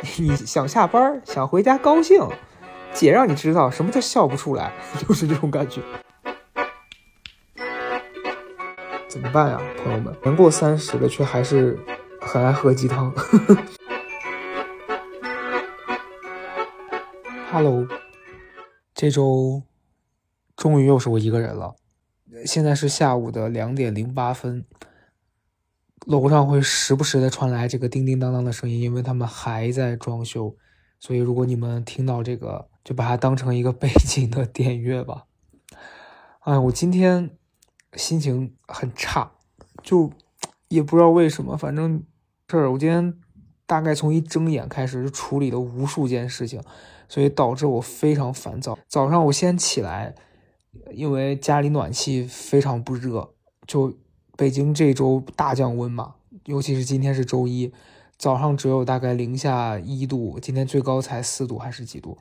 你想下班，想回家高兴，姐让你知道什么叫笑不出来，就是这种感觉。怎么办呀，朋友们？年过三十的却还是很爱喝鸡汤。Hello，这周终于又是我一个人了。现在是下午的两点零八分，楼上会时不时的传来这个叮叮当当的声音，因为他们还在装修。所以如果你们听到这个，就把它当成一个 背景的电乐吧。哎，我今天。心情很差，就也不知道为什么，反正事儿。我今天大概从一睁眼开始就处理了无数件事情，所以导致我非常烦躁。早上我先起来，因为家里暖气非常不热，就北京这周大降温嘛，尤其是今天是周一，早上只有大概零下一度，今天最高才四度还是几度，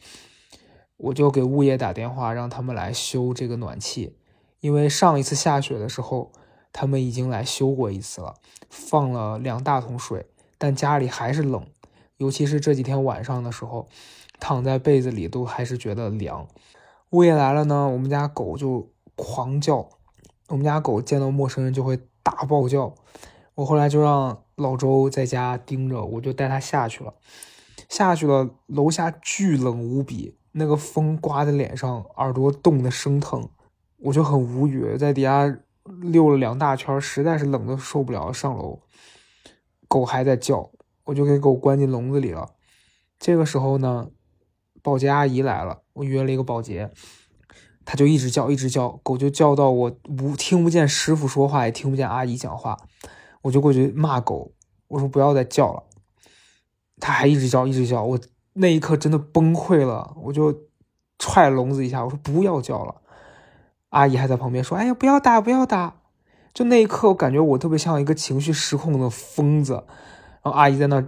我就给物业打电话，让他们来修这个暖气。因为上一次下雪的时候，他们已经来修过一次了，放了两大桶水，但家里还是冷，尤其是这几天晚上的时候，躺在被子里都还是觉得凉。物业来了呢，我们家狗就狂叫，我们家狗见到陌生人就会大暴叫。我后来就让老周在家盯着，我就带他下去了。下去了，楼下巨冷无比，那个风刮在脸上，耳朵冻得生疼。我就很无语，在底下溜了两大圈，实在是冷的受不了，上楼。狗还在叫，我就给狗关进笼子里了。这个时候呢，保洁阿姨来了，我约了一个保洁，他就一直叫，一直叫，狗就叫到我无听不见师傅说话，也听不见阿姨讲话，我就过去骂狗，我说不要再叫了。他还一直叫，一直叫，我那一刻真的崩溃了，我就踹笼子一下，我说不要叫了。阿姨还在旁边说：“哎呀，不要打，不要打！”就那一刻，我感觉我特别像一个情绪失控的疯子。然后阿姨在那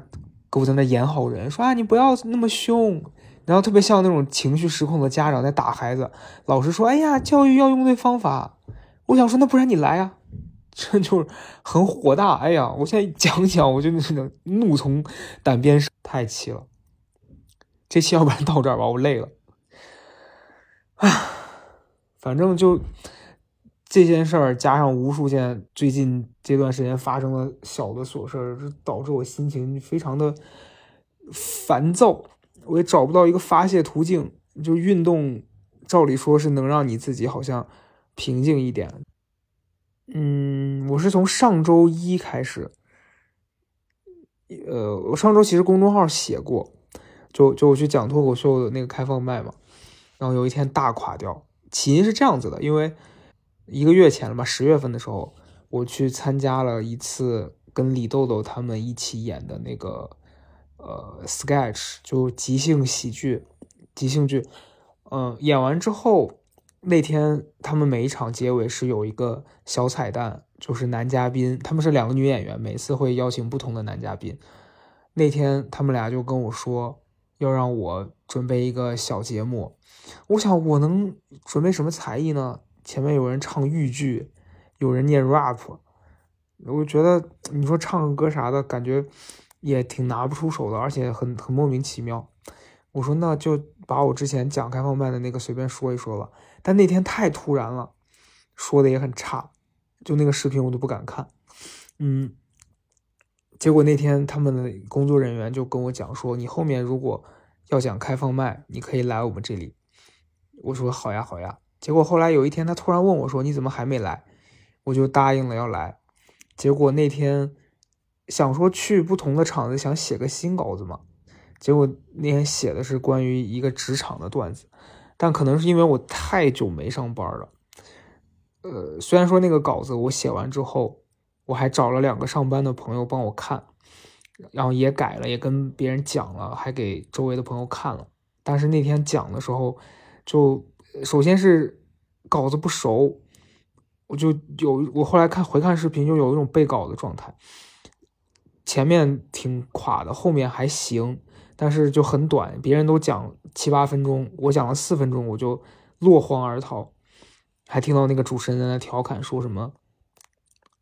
狗在那演好人，说：“啊，你不要那么凶。”然后特别像那种情绪失控的家长在打孩子。老师说：“哎呀，教育要用对方法。”我想说：“那不然你来啊！” 这就是很火大。哎呀，我现在讲讲，我就那种怒从胆边生，太气了。这期要不然到这儿吧，我累了。啊。反正就这件事儿，加上无数件最近这段时间发生的小的琐事儿，导致我心情非常的烦躁。我也找不到一个发泄途径。就运动，照理说是能让你自己好像平静一点。嗯，我是从上周一开始，呃，我上周其实公众号写过，就就我去讲脱口秀的那个开放麦嘛，然后有一天大垮掉。起因是这样子的，因为一个月前了吧，十月份的时候，我去参加了一次跟李豆豆他们一起演的那个呃 sketch，就即兴喜剧，即兴剧。嗯，演完之后那天他们每一场结尾是有一个小彩蛋，就是男嘉宾，他们是两个女演员，每次会邀请不同的男嘉宾。那天他们俩就跟我说要让我准备一个小节目。我想我能准备什么才艺呢？前面有人唱豫剧，有人念 rap，我觉得你说唱个歌啥的，感觉也挺拿不出手的，而且很很莫名其妙。我说那就把我之前讲开放麦的那个随便说一说吧。但那天太突然了，说的也很差，就那个视频我都不敢看。嗯，结果那天他们的工作人员就跟我讲说，你后面如果要讲开放麦，你可以来我们这里。我说好呀好呀，结果后来有一天他突然问我说你怎么还没来？我就答应了要来。结果那天想说去不同的场子想写个新稿子嘛，结果那天写的是关于一个职场的段子，但可能是因为我太久没上班了，呃，虽然说那个稿子我写完之后，我还找了两个上班的朋友帮我看，然后也改了，也跟别人讲了，还给周围的朋友看了，但是那天讲的时候。就首先是稿子不熟，我就有我后来看回看视频，就有一种背稿的状态。前面挺垮的，后面还行，但是就很短。别人都讲七八分钟，我讲了四分钟，我就落荒而逃。还听到那个主持人在那调侃说什么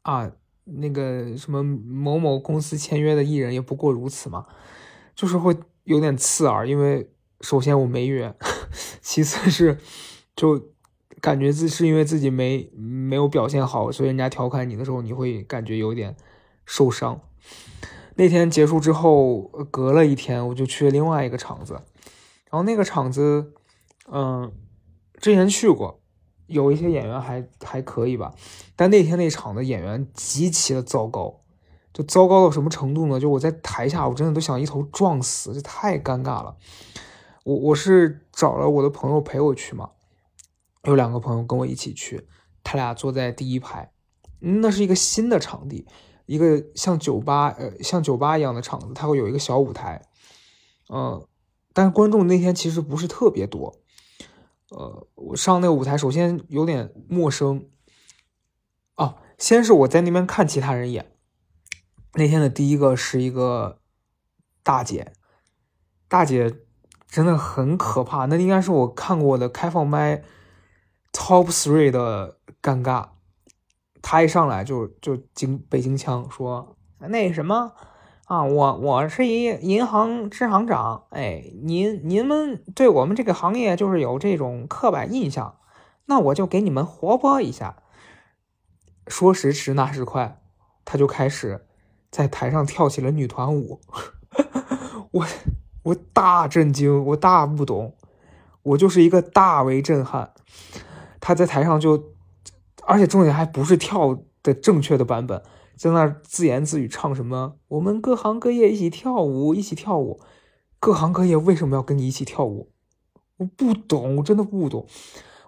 啊，那个什么某某公司签约的艺人也不过如此嘛。就是会有点刺耳，因为首先我没约，其次是就感觉自是因为自己没没有表现好，所以人家调侃你的时候，你会感觉有点受伤。那天结束之后，隔了一天，我就去另外一个场子，然后那个场子，嗯，之前去过，有一些演员还还可以吧，但那天那场的演员极其的糟糕，就糟糕到什么程度呢？就我在台下，我真的都想一头撞死，这太尴尬了。我我是找了我的朋友陪我去嘛，有两个朋友跟我一起去，他俩坐在第一排，那是一个新的场地。一个像酒吧，呃，像酒吧一样的场子，它会有一个小舞台，嗯，但是观众那天其实不是特别多，呃，我上那个舞台首先有点陌生，哦，先是我在那边看其他人演，那天的第一个是一个大姐，大姐真的很可怕，那应该是我看过的开放麦 top three 的尴尬。他一上来就就京北京腔说那什么啊，我我是一银行支行长，哎，您您们对我们这个行业就是有这种刻板印象，那我就给你们活泼一下。说时迟那时快，他就开始在台上跳起了女团舞，我我大震惊，我大不懂，我就是一个大为震撼。他在台上就。而且重点还不是跳的正确的版本，在那自言自语唱什么？我们各行各业一起跳舞，一起跳舞。各行各业为什么要跟你一起跳舞？我不懂，我真的不懂。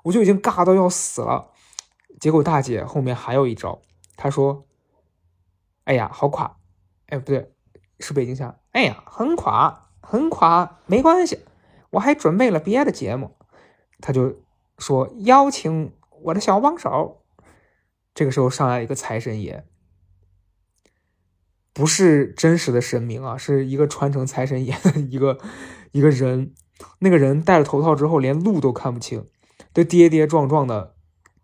我就已经尬到要死了。结果大姐后面还有一招，她说：“哎呀，好垮！哎，不对，是北京腔。哎呀，很垮，很垮，没关系，我还准备了别的节目。”她就说：“邀请我的小帮手。”这个时候上来一个财神爷，不是真实的神明啊，是一个穿成财神爷的一个一个人。那个人戴了头套之后，连路都看不清，就跌跌撞撞的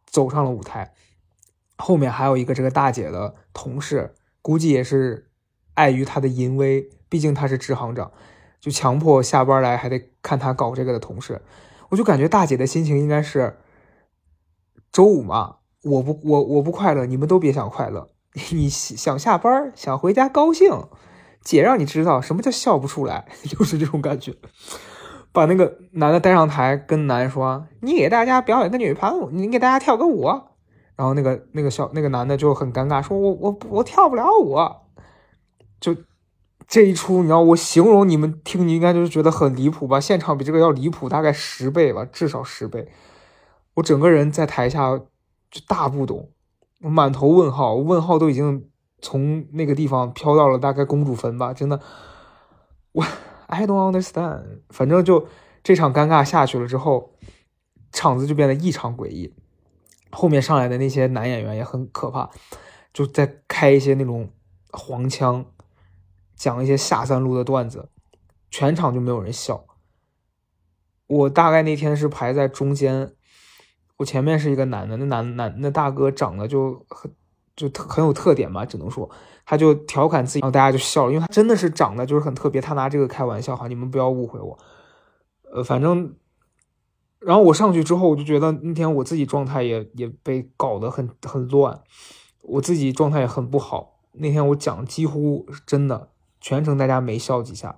走上了舞台。后面还有一个这个大姐的同事，估计也是碍于他的淫威，毕竟他是支行长，就强迫下班来还得看他搞这个的同事。我就感觉大姐的心情应该是周五嘛。我不，我我不快乐，你们都别想快乐。你想下班，想回家高兴，姐让你知道什么叫笑不出来，就是这种感觉。把那个男的带上台，跟男说：“你给大家表演个女团舞，你给大家跳个舞。”然后那个那个小那个男的就很尴尬，说：“我我我跳不了舞。”就这一出，你知道我形容你们听，你应该就是觉得很离谱吧？现场比这个要离谱大概十倍吧，至少十倍。我整个人在台下。就大不懂，满头问号，问号都已经从那个地方飘到了大概公主坟吧，真的，我 I don't understand。反正就这场尴尬下去了之后，场子就变得异常诡异。后面上来的那些男演员也很可怕，就在开一些那种黄腔，讲一些下三路的段子，全场就没有人笑。我大概那天是排在中间。我前面是一个男的，那男男那大哥长得就很就特很有特点吧，只能说他就调侃自己，然后大家就笑了，因为他真的是长得就是很特别，他拿这个开玩笑哈，你们不要误会我。呃，反正，然后我上去之后，我就觉得那天我自己状态也也被搞得很很乱，我自己状态也很不好。那天我讲几乎真的全程大家没笑几下，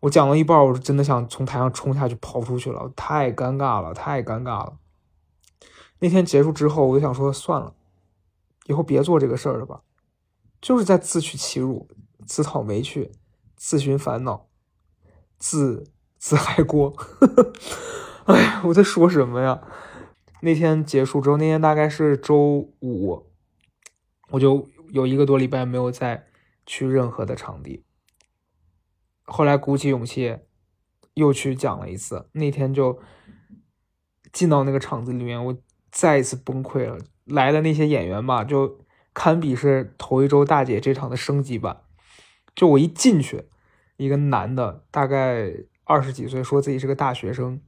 我讲了一半，我真的想从台上冲下去跑出去了，太尴尬了，太尴尬了。那天结束之后，我就想说算了，以后别做这个事儿了吧，就是在自取其辱、自讨没趣、自寻烦恼、自自嗨锅。哎呀，我在说什么呀？那天结束之后，那天大概是周五，我就有一个多礼拜没有再去任何的场地。后来鼓起勇气又去讲了一次，那天就进到那个场子里面，我。再一次崩溃了，来的那些演员吧，就堪比是头一周大姐这场的升级版。就我一进去，一个男的，大概二十几岁，说自己是个大学生，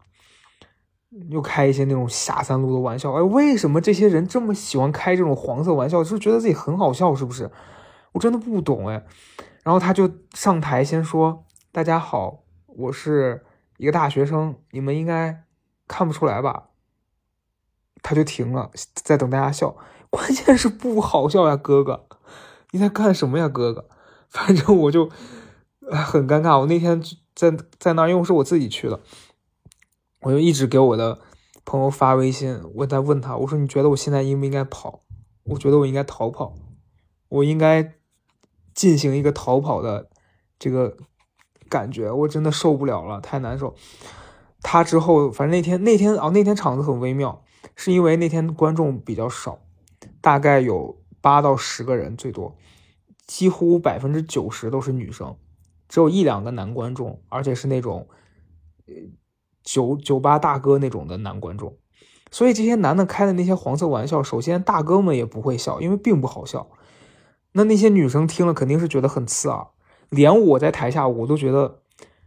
又开一些那种下三路的玩笑。哎，为什么这些人这么喜欢开这种黄色玩笑？就是觉得自己很好笑，是不是？我真的不懂哎。然后他就上台先说大家好，我是一个大学生，你们应该看不出来吧？”他就停了，在等大家笑。关键是不好笑呀，哥哥，你在干什么呀，哥哥？反正我就很尴尬。我那天在在那儿，因为是我自己去的，我就一直给我的朋友发微信，我在问他，我说：“你觉得我现在应不应该跑？我觉得我应该逃跑，我应该进行一个逃跑的这个感觉，我真的受不了了，太难受。”他之后，反正那天那天啊，那天场子很微妙，是因为那天观众比较少。大概有八到十个人最多，几乎百分之九十都是女生，只有一两个男观众，而且是那种，呃，酒酒吧大哥那种的男观众。所以这些男的开的那些黄色玩笑，首先大哥们也不会笑，因为并不好笑。那那些女生听了肯定是觉得很刺耳，连我在台下我都觉得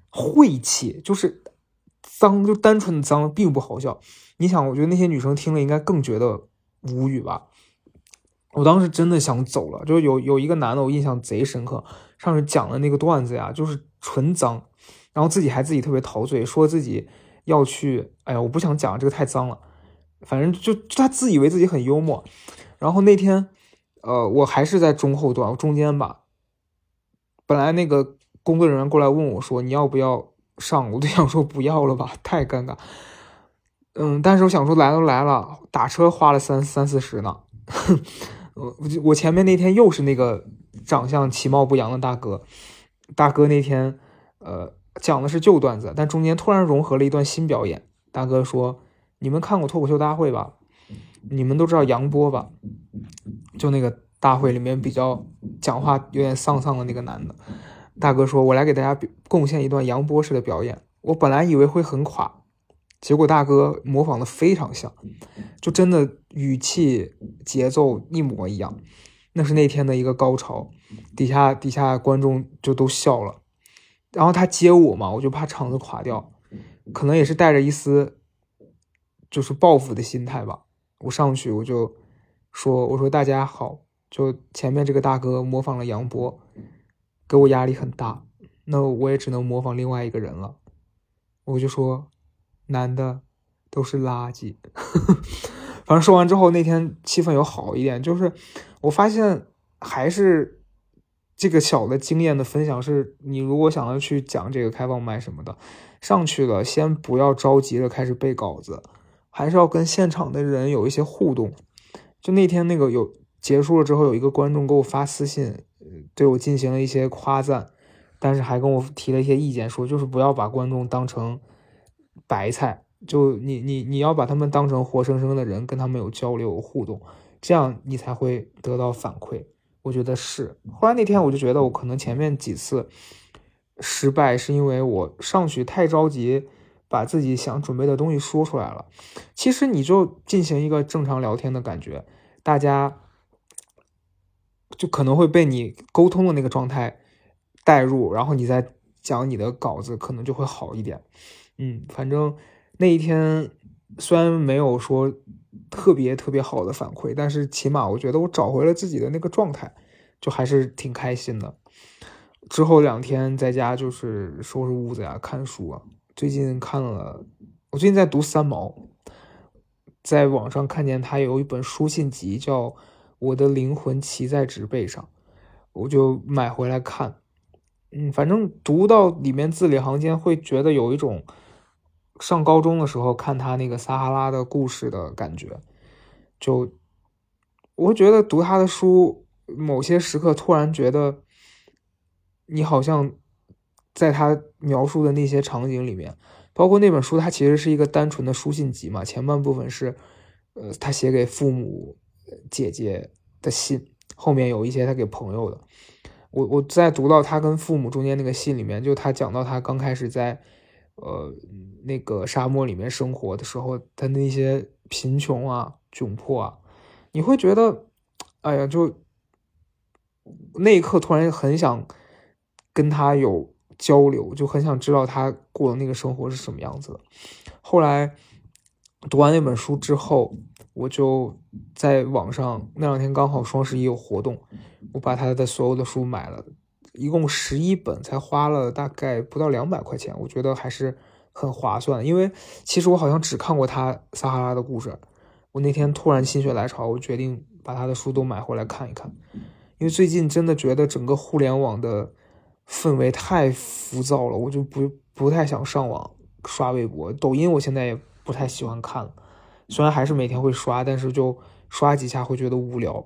晦气，就是脏，就单纯的脏，并不好笑。你想，我觉得那些女生听了应该更觉得无语吧。我当时真的想走了，就有有一个男的，我印象贼深刻。上次讲的那个段子呀，就是纯脏，然后自己还自己特别陶醉，说自己要去。哎呀，我不想讲这个太脏了。反正就他自以为自己很幽默。然后那天，呃，我还是在中后段，中间吧。本来那个工作人员过来问我说：“你要不要上？”我就想说不要了吧，太尴尬。嗯，但是我想说来都来了，打车花了三三四十呢。我我前面那天又是那个长相其貌不扬的大哥，大哥那天呃讲的是旧段子，但中间突然融合了一段新表演。大哥说：“你们看过脱口秀大会吧？你们都知道杨波吧？就那个大会里面比较讲话有点丧丧的那个男的。”大哥说：“我来给大家贡献一段杨波式的表演。”我本来以为会很垮。结果大哥模仿的非常像，就真的语气节奏一模一样，那是那天的一个高潮，底下底下观众就都笑了。然后他接我嘛，我就怕场子垮掉，可能也是带着一丝就是报复的心态吧。我上去我就说：“我说大家好，就前面这个大哥模仿了杨波，给我压力很大，那我也只能模仿另外一个人了。”我就说。男的都是垃圾，反正说完之后，那天气氛有好一点。就是我发现还是这个小的经验的分享，是你如果想要去讲这个开放麦什么的，上去了先不要着急着开始背稿子，还是要跟现场的人有一些互动。就那天那个有结束了之后，有一个观众给我发私信，对我进行了一些夸赞，但是还跟我提了一些意见，说就是不要把观众当成。白菜，就你你你要把他们当成活生生的人，跟他们有交流互动，这样你才会得到反馈。我觉得是。后来那天我就觉得，我可能前面几次失败，是因为我上去太着急，把自己想准备的东西说出来了。其实你就进行一个正常聊天的感觉，大家就可能会被你沟通的那个状态带入，然后你再讲你的稿子，可能就会好一点。嗯，反正那一天虽然没有说特别特别好的反馈，但是起码我觉得我找回了自己的那个状态，就还是挺开心的。之后两天在家就是收拾屋子呀、看书啊。最近看了，我最近在读三毛，在网上看见他有一本书信集叫《我的灵魂骑在纸背上》，我就买回来看。嗯，反正读到里面字里行间会觉得有一种。上高中的时候看他那个撒哈拉的故事的感觉，就我觉得读他的书，某些时刻突然觉得，你好像在他描述的那些场景里面，包括那本书，它其实是一个单纯的书信集嘛。前半部分是，呃，他写给父母、姐姐的信，后面有一些他给朋友的。我我在读到他跟父母中间那个信里面，就他讲到他刚开始在。呃，那个沙漠里面生活的时候，他那些贫穷啊、窘迫啊，你会觉得，哎呀，就那一刻突然很想跟他有交流，就很想知道他过的那个生活是什么样子的。后来读完那本书之后，我就在网上那两天刚好双十一有活动，我把他的所有的书买了，一共十一本，才花了大概不到两百块钱，我觉得还是很划算。因为其实我好像只看过他《撒哈拉的故事》，我那天突然心血来潮，我决定把他的书都买回来看一看。因为最近真的觉得整个互联网的氛围太浮躁了，我就不不太想上网刷微博、抖音。我现在也不太喜欢看了，虽然还是每天会刷，但是就刷几下会觉得无聊，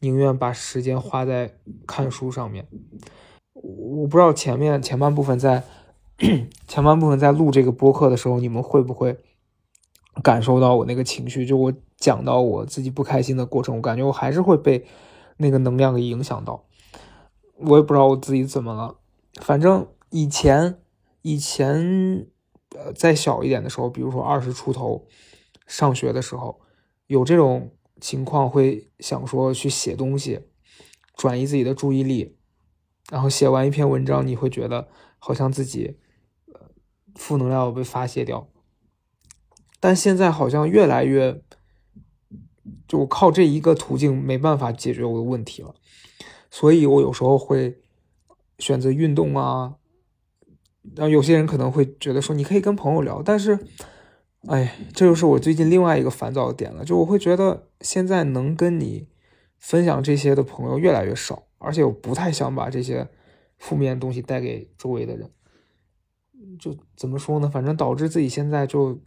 宁愿把时间花在看书上面。我不知道前面前半部分在 前半部分在录这个播客的时候，你们会不会感受到我那个情绪？就我讲到我自己不开心的过程，我感觉我还是会被。那个能量给影响到，我也不知道我自己怎么了。反正以前以前呃再小一点的时候，比如说二十出头，上学的时候，有这种情况会想说去写东西，转移自己的注意力，然后写完一篇文章，你会觉得好像自己呃负能量被发泄掉。但现在好像越来越。就我靠这一个途径没办法解决我的问题了，所以我有时候会选择运动啊。然后有些人可能会觉得说你可以跟朋友聊，但是，哎，这就是我最近另外一个烦躁的点了。就我会觉得现在能跟你分享这些的朋友越来越少，而且我不太想把这些负面的东西带给周围的人。就怎么说呢？反正导致自己现在就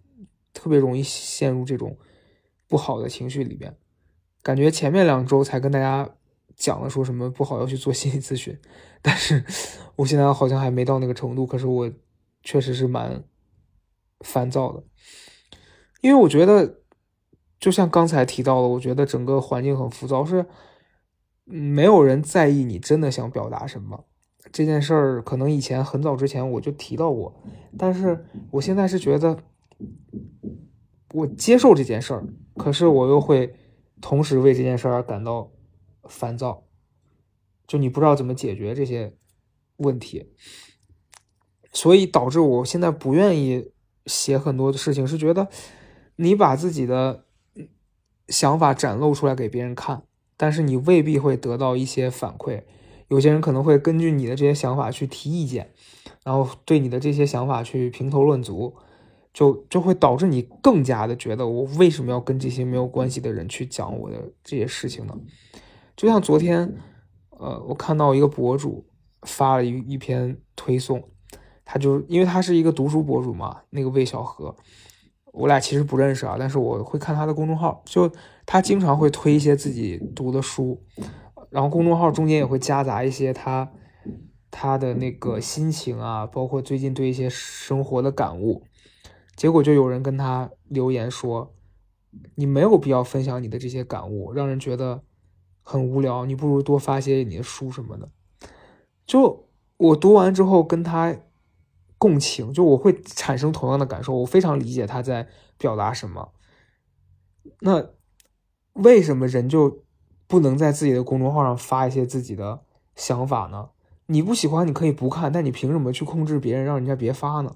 特别容易陷入这种。不好的情绪里边，感觉前面两周才跟大家讲了说什么不好要去做心理咨询，但是 我现在好像还没到那个程度。可是我确实是蛮烦躁的，因为我觉得就像刚才提到的，我觉得整个环境很浮躁，是没有人在意你真的想表达什么这件事儿。可能以前很早之前我就提到过，但是我现在是觉得。我接受这件事儿，可是我又会同时为这件事儿而感到烦躁，就你不知道怎么解决这些问题，所以导致我现在不愿意写很多的事情，是觉得你把自己的想法展露出来给别人看，但是你未必会得到一些反馈，有些人可能会根据你的这些想法去提意见，然后对你的这些想法去评头论足。就就会导致你更加的觉得，我为什么要跟这些没有关系的人去讲我的这些事情呢？就像昨天，呃，我看到一个博主发了一一篇推送，他就因为他是一个读书博主嘛，那个魏小河，我俩其实不认识啊，但是我会看他的公众号，就他经常会推一些自己读的书，然后公众号中间也会夹杂一些他他的那个心情啊，包括最近对一些生活的感悟。结果就有人跟他留言说：“你没有必要分享你的这些感悟，让人觉得很无聊。你不如多发些你的书什么的。”就我读完之后跟他共情，就我会产生同样的感受。我非常理解他在表达什么。那为什么人就不能在自己的公众号上发一些自己的想法呢？你不喜欢你可以不看，但你凭什么去控制别人，让人家别发呢？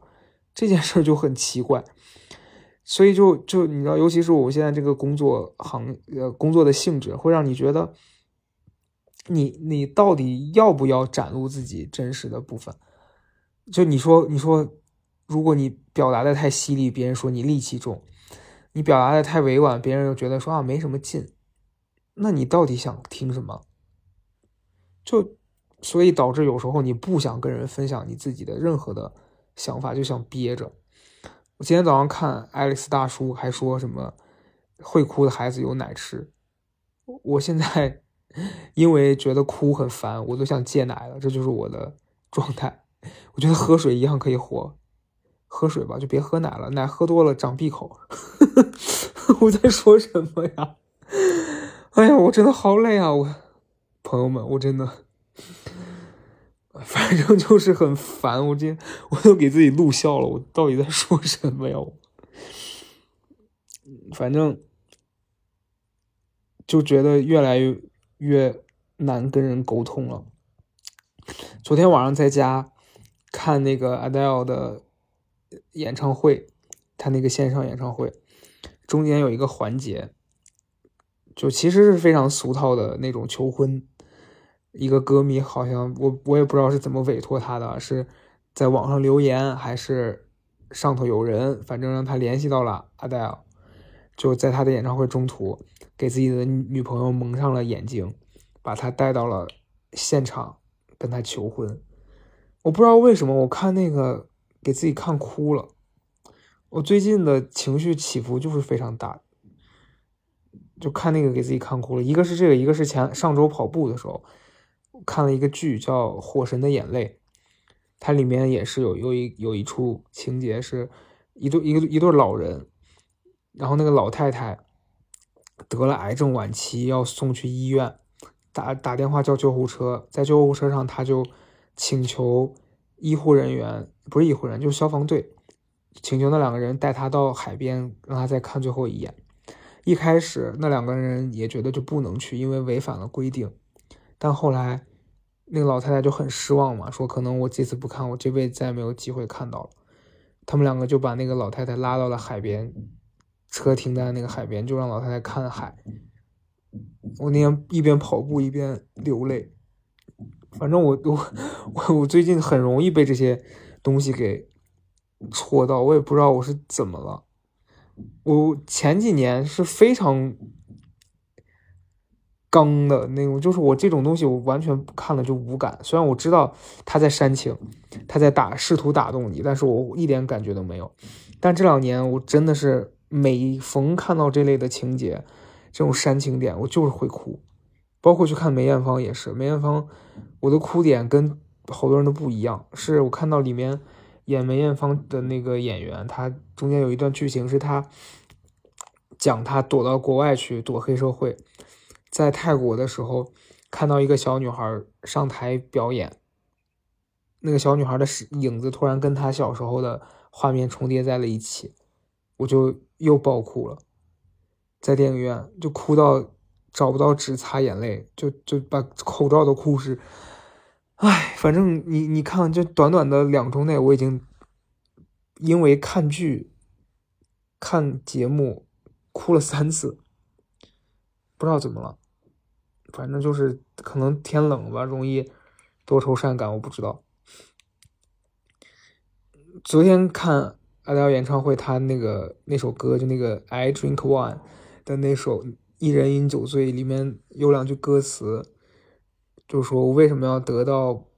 这件事就很奇怪，所以就就你知道，尤其是我现在这个工作行呃工作的性质，会让你觉得，你你到底要不要展露自己真实的部分？就你说你说，如果你表达的太犀利，别人说你戾气重；你表达的太委婉，别人又觉得说啊没什么劲。那你到底想听什么？就所以导致有时候你不想跟人分享你自己的任何的。想法就想憋着。我今天早上看爱丽丝大叔还说什么会哭的孩子有奶吃。我现在 因为觉得哭很烦，我都想戒奶了。这就是我的状态。我觉得喝水一样可以活，喝水吧，就别喝奶了，奶喝多了长闭口。我在说什么呀？哎呀，我真的好累啊！我朋友们，我真的。反正就是很烦，我今天我都给自己录笑了。我到底在说什么呀？反正就觉得越来越越难跟人沟通了。昨天晚上在家看那个 Adele 的演唱会，他那个线上演唱会中间有一个环节，就其实是非常俗套的那种求婚。一个歌迷好像我我也不知道是怎么委托他的，是在网上留言还是上头有人，反正让他联系到了阿黛尔，就在他的演唱会中途给自己的女朋友蒙上了眼睛，把他带到了现场跟他求婚。我不知道为什么，我看那个给自己看哭了。我最近的情绪起伏就是非常大，就看那个给自己看哭了。一个是这个，一个是前上周跑步的时候。看了一个剧叫《火神的眼泪》，它里面也是有有一有一处情节，是一对一个一对老人，然后那个老太太得了癌症晚期，要送去医院，打打电话叫救护车，在救护车上他就请求医护人员，不是医护人员，就是消防队，请求那两个人带他到海边，让他再看最后一眼。一开始那两个人也觉得就不能去，因为违反了规定，但后来。那个老太太就很失望嘛，说可能我这次不看，我这辈子再也没有机会看到了。他们两个就把那个老太太拉到了海边，车停在那个海边，就让老太太看海。我那天一边跑步一边流泪，反正我我 我我最近很容易被这些东西给戳到，我也不知道我是怎么了。我前几年是非常。刚的那种，就是我这种东西，我完全看了就无感。虽然我知道他在煽情，他在打，试图打动你，但是我一点感觉都没有。但这两年，我真的是每逢看到这类的情节，这种煽情点，我就是会哭。包括去看梅艳芳也是，梅艳芳，我的哭点跟好多人都不一样。是我看到里面演梅艳芳的那个演员，他中间有一段剧情是他讲他躲到国外去躲黑社会。在泰国的时候，看到一个小女孩上台表演，那个小女孩的影子突然跟她小时候的画面重叠在了一起，我就又爆哭了，在电影院就哭到找不到纸擦眼泪，就就把口罩都哭湿。唉，反正你你看，就短短的两周内，我已经因为看剧、看节目哭了三次，不知道怎么了。反正就是可能天冷吧，容易多愁善感，我不知道。昨天看阿黛尔演唱会，他那个那首歌就那个《I Drink Wine》的那首《一人饮酒醉》，里面有两句歌词，就说我为什么要得到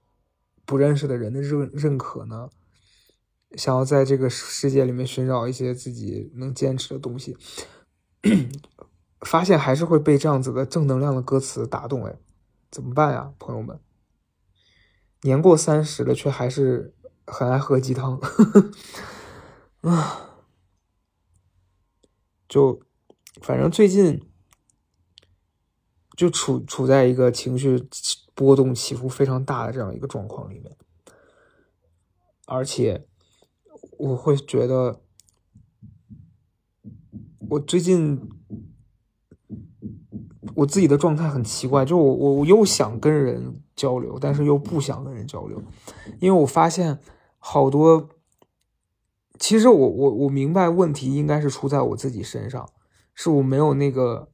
不认识的人的认认可呢？想要在这个世界里面寻找一些自己能坚持的东西。发现还是会被这样子的正能量的歌词打动，哎，怎么办呀，朋友们？年过三十了，却还是很爱喝鸡汤，啊，就反正最近就处处在一个情绪波动起伏非常大的这样一个状况里面，而且我会觉得我最近。我自己的状态很奇怪，就我我我又想跟人交流，但是又不想跟人交流，因为我发现好多，其实我我我明白问题应该是出在我自己身上，是我没有那个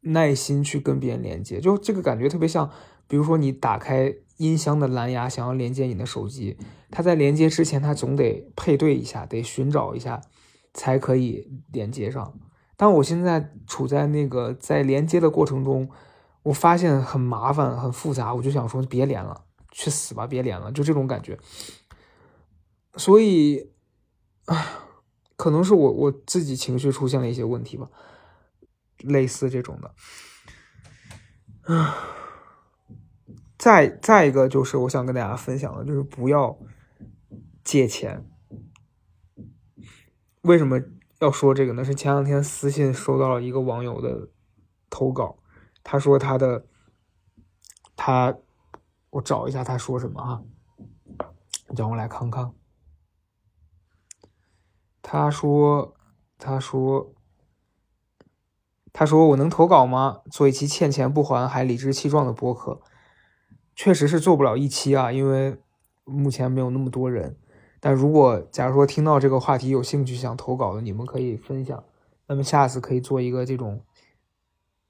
耐心去跟别人连接，就这个感觉特别像，比如说你打开音箱的蓝牙，想要连接你的手机，它在连接之前，它总得配对一下，得寻找一下，才可以连接上。但我现在处在那个在连接的过程中，我发现很麻烦、很复杂，我就想说别连了，去死吧，别连了，就这种感觉。所以，唉，可能是我我自己情绪出现了一些问题吧，类似这种的。啊，再再一个就是我想跟大家分享的，就是不要借钱。为什么？要说这个呢，是前两天私信收到了一个网友的投稿，他说他的他，我找一下他说什么啊？让我来看看。他说，他说，他说我能投稿吗？做一期欠钱不还还理直气壮的播客，确实是做不了一期啊，因为目前没有那么多人。但如果假如说听到这个话题有兴趣想投稿的，你们可以分享。那么下次可以做一个这种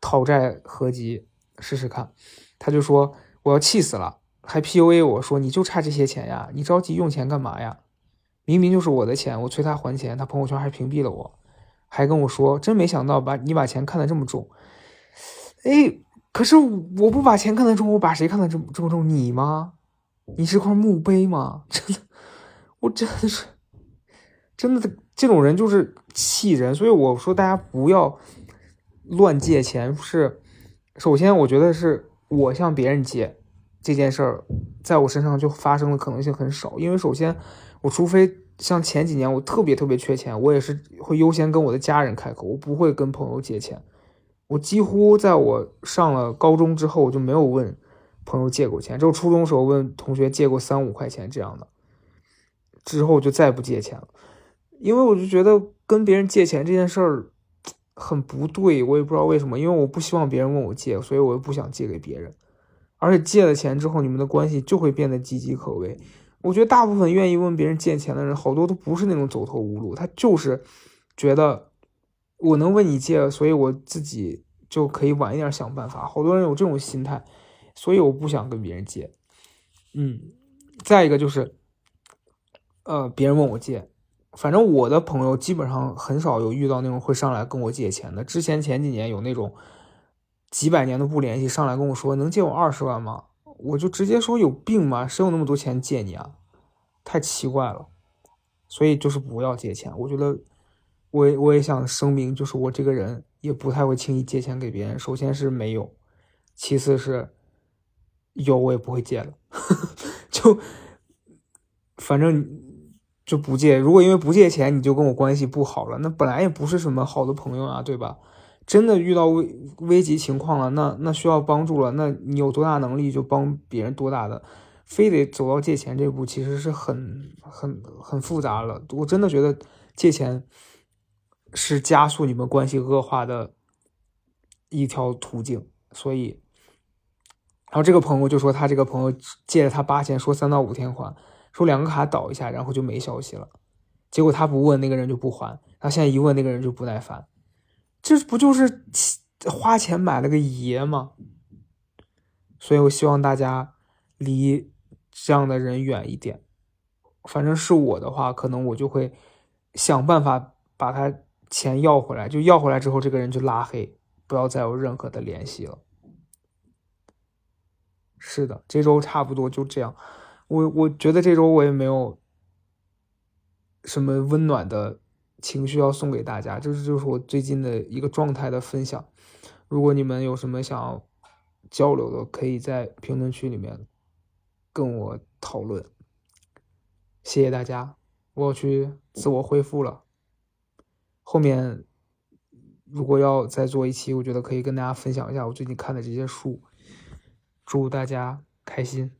讨债合集试试看。他就说：“我要气死了，还 PUA 我说你就差这些钱呀，你着急用钱干嘛呀？明明就是我的钱，我催他还钱，他朋友圈还屏蔽了我，还跟我说真没想到把你把钱看得这么重。哎，可是我不把钱看得重，我把谁看得这么这么重？你吗？你是块墓碑吗？真的，我真的是，真的，这种人就是气人。所以我说大家不要乱借钱。是，首先我觉得是我向别人借这件事儿，在我身上就发生的可能性很少。因为首先，我除非像前几年我特别特别缺钱，我也是会优先跟我的家人开口，我不会跟朋友借钱。我几乎在我上了高中之后，我就没有问。朋友借过钱，之后初中时候问同学借过三五块钱这样的，之后就再不借钱了，因为我就觉得跟别人借钱这件事儿很不对，我也不知道为什么，因为我不希望别人问我借，所以我又不想借给别人，而且借了钱之后，你们的关系就会变得岌岌可危。我觉得大部分愿意问别人借钱的人，好多都不是那种走投无路，他就是觉得我能问你借，所以我自己就可以晚一点想办法。好多人有这种心态。所以我不想跟别人借，嗯，再一个就是，呃，别人问我借，反正我的朋友基本上很少有遇到那种会上来跟我借钱的。之前前几年有那种几百年都不联系，上来跟我说能借我二十万吗？我就直接说有病吗？谁有那么多钱借你啊？太奇怪了。所以就是不要借钱。我觉得，我我也想声明，就是我这个人也不太会轻易借钱给别人。首先是没有，其次是。有我也不会借了，就反正就不借。如果因为不借钱你就跟我关系不好了，那本来也不是什么好的朋友啊，对吧？真的遇到危危急情况了，那那需要帮助了，那你有多大能力就帮别人多大的，非得走到借钱这步，其实是很很很复杂了。我真的觉得借钱是加速你们关系恶化的一条途径，所以。然后这个朋友就说，他这个朋友借了他八千，说三到五天还，说两个卡倒一下，然后就没消息了。结果他不问，那个人就不还。他现在一问，那个人就不耐烦。这不就是花钱买了个爷吗？所以我希望大家离这样的人远一点。反正是我的话，可能我就会想办法把他钱要回来。就要回来之后，这个人就拉黑，不要再有任何的联系了。是的，这周差不多就这样。我我觉得这周我也没有什么温暖的情绪要送给大家，这是就是我最近的一个状态的分享。如果你们有什么想要交流的，可以在评论区里面跟我讨论。谢谢大家，我要去自我恢复了。后面如果要再做一期，我觉得可以跟大家分享一下我最近看的这些书。祝大家开心。